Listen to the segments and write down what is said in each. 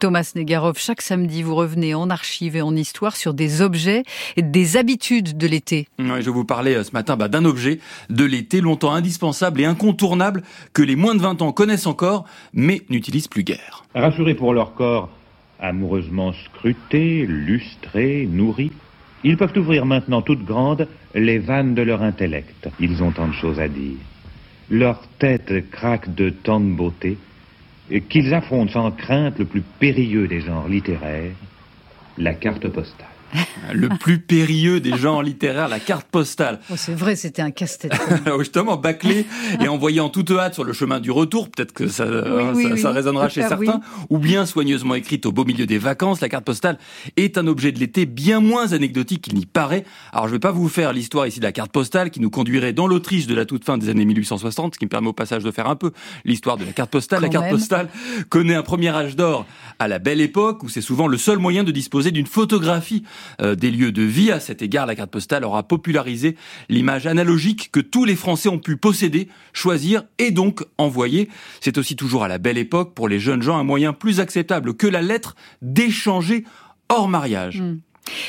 Thomas Negarov, chaque samedi, vous revenez en archive et en histoire sur des objets et des habitudes de l'été. je vais vous parler euh, ce matin bah, d'un objet de l'été longtemps indispensable et incontournable que les moins de 20 ans connaissent encore, mais n'utilisent plus guère. Rassurés pour leur corps, amoureusement scrutés, lustrés, nourris, ils peuvent ouvrir maintenant toutes grandes les vannes de leur intellect. Ils ont tant de choses à dire. Leur tête craque de tant de beauté qu'ils affrontent sans crainte le plus périlleux des genres littéraires, la carte postale. Le plus périlleux des genres littéraires, la carte postale. Oh, c'est vrai, c'était un casse-tête. Justement, bâclé et envoyé en toute hâte sur le chemin du retour, peut-être que ça, hein, ça, résonnera chez certains, ou bien soigneusement écrite au beau milieu des vacances, la carte postale est un objet de l'été bien moins anecdotique qu'il n'y paraît. Alors je ne vais pas vous faire l'histoire ici de la carte postale qui nous conduirait dans l'Autriche de la toute fin des années 1860, ce qui me permet au passage de faire un peu l'histoire de la carte postale. la carte postale connaît un premier âge d'or à la belle époque où c'est souvent le seul moyen de disposer d'une photographie des lieux de vie. À cet égard, la carte postale aura popularisé l'image analogique que tous les Français ont pu posséder, choisir et donc envoyer. C'est aussi toujours à la belle époque, pour les jeunes gens, un moyen plus acceptable que la lettre d'échanger hors mariage. Hmm.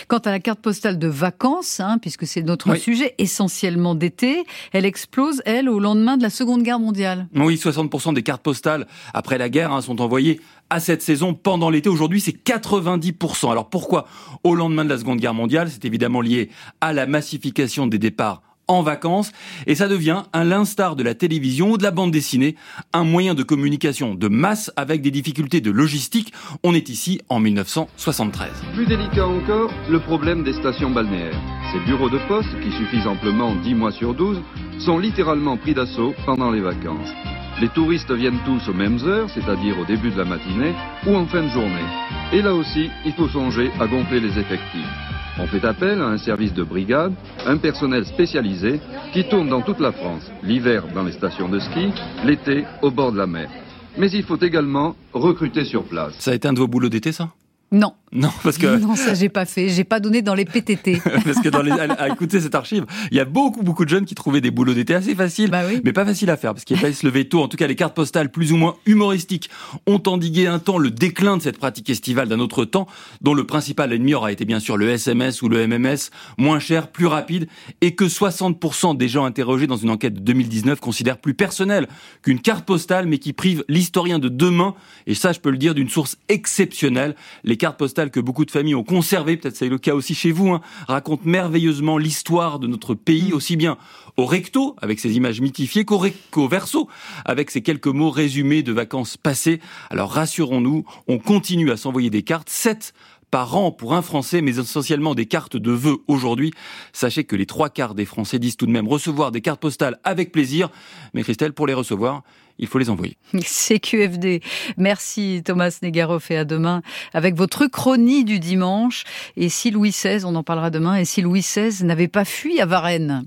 Quant à la carte postale de vacances, hein, puisque c'est notre sujet essentiellement d'été, elle explose, elle, au lendemain de la Seconde Guerre mondiale. Oui, 60% des cartes postales après la guerre hein, sont envoyées à cette saison pendant l'été. Aujourd'hui, c'est 90%. Alors pourquoi Au lendemain de la Seconde Guerre mondiale, c'est évidemment lié à la massification des départs en vacances et ça devient, à l'instar de la télévision ou de la bande dessinée, un moyen de communication de masse avec des difficultés de logistique. On est ici en 1973. Plus délicat encore, le problème des stations balnéaires. Ces bureaux de poste, qui suffisent amplement 10 mois sur 12, sont littéralement pris d'assaut pendant les vacances. Les touristes viennent tous aux mêmes heures, c'est-à-dire au début de la matinée ou en fin de journée. Et là aussi, il faut songer à gonfler les effectifs. On fait appel à un service de brigade, un personnel spécialisé qui tourne dans toute la France, l'hiver dans les stations de ski, l'été au bord de la mer. Mais il faut également recruter sur place. Ça a été un de vos boulots d'été, ça? Non. Non, parce que. Non, ça, j'ai pas fait. J'ai pas donné dans les PTT. parce que dans les, à, écouter cette archive, il y a beaucoup, beaucoup de jeunes qui trouvaient des boulots d'été assez faciles, bah mais pas faciles à faire, parce qu'il fallait se lever tôt. En tout cas, les cartes postales plus ou moins humoristiques ont endigué un temps le déclin de cette pratique estivale d'un autre temps, dont le principal ennemi aura été bien sûr le SMS ou le MMS, moins cher, plus rapide, et que 60% des gens interrogés dans une enquête de 2019 considèrent plus personnel qu'une carte postale, mais qui prive l'historien de demain, et ça, je peux le dire, d'une source exceptionnelle. Les cartes postales que beaucoup de familles ont conservées, peut-être c'est le cas aussi chez vous, hein, racontent merveilleusement l'histoire de notre pays, mm. aussi bien au recto, avec ses images mythifiées, qu'au verso, avec ses quelques mots résumés de vacances passées. Alors rassurons-nous, on continue à s'envoyer des cartes, 7 par an pour un Français, mais essentiellement des cartes de vœux aujourd'hui. Sachez que les trois quarts des Français disent tout de même recevoir des cartes postales avec plaisir. Mais Christelle, pour les recevoir, il faut les envoyer. CQFD. Merci Thomas Negaroff et à demain avec votre chronie du dimanche. Et si Louis XVI, on en parlera demain, et si Louis XVI n'avait pas fui à Varennes?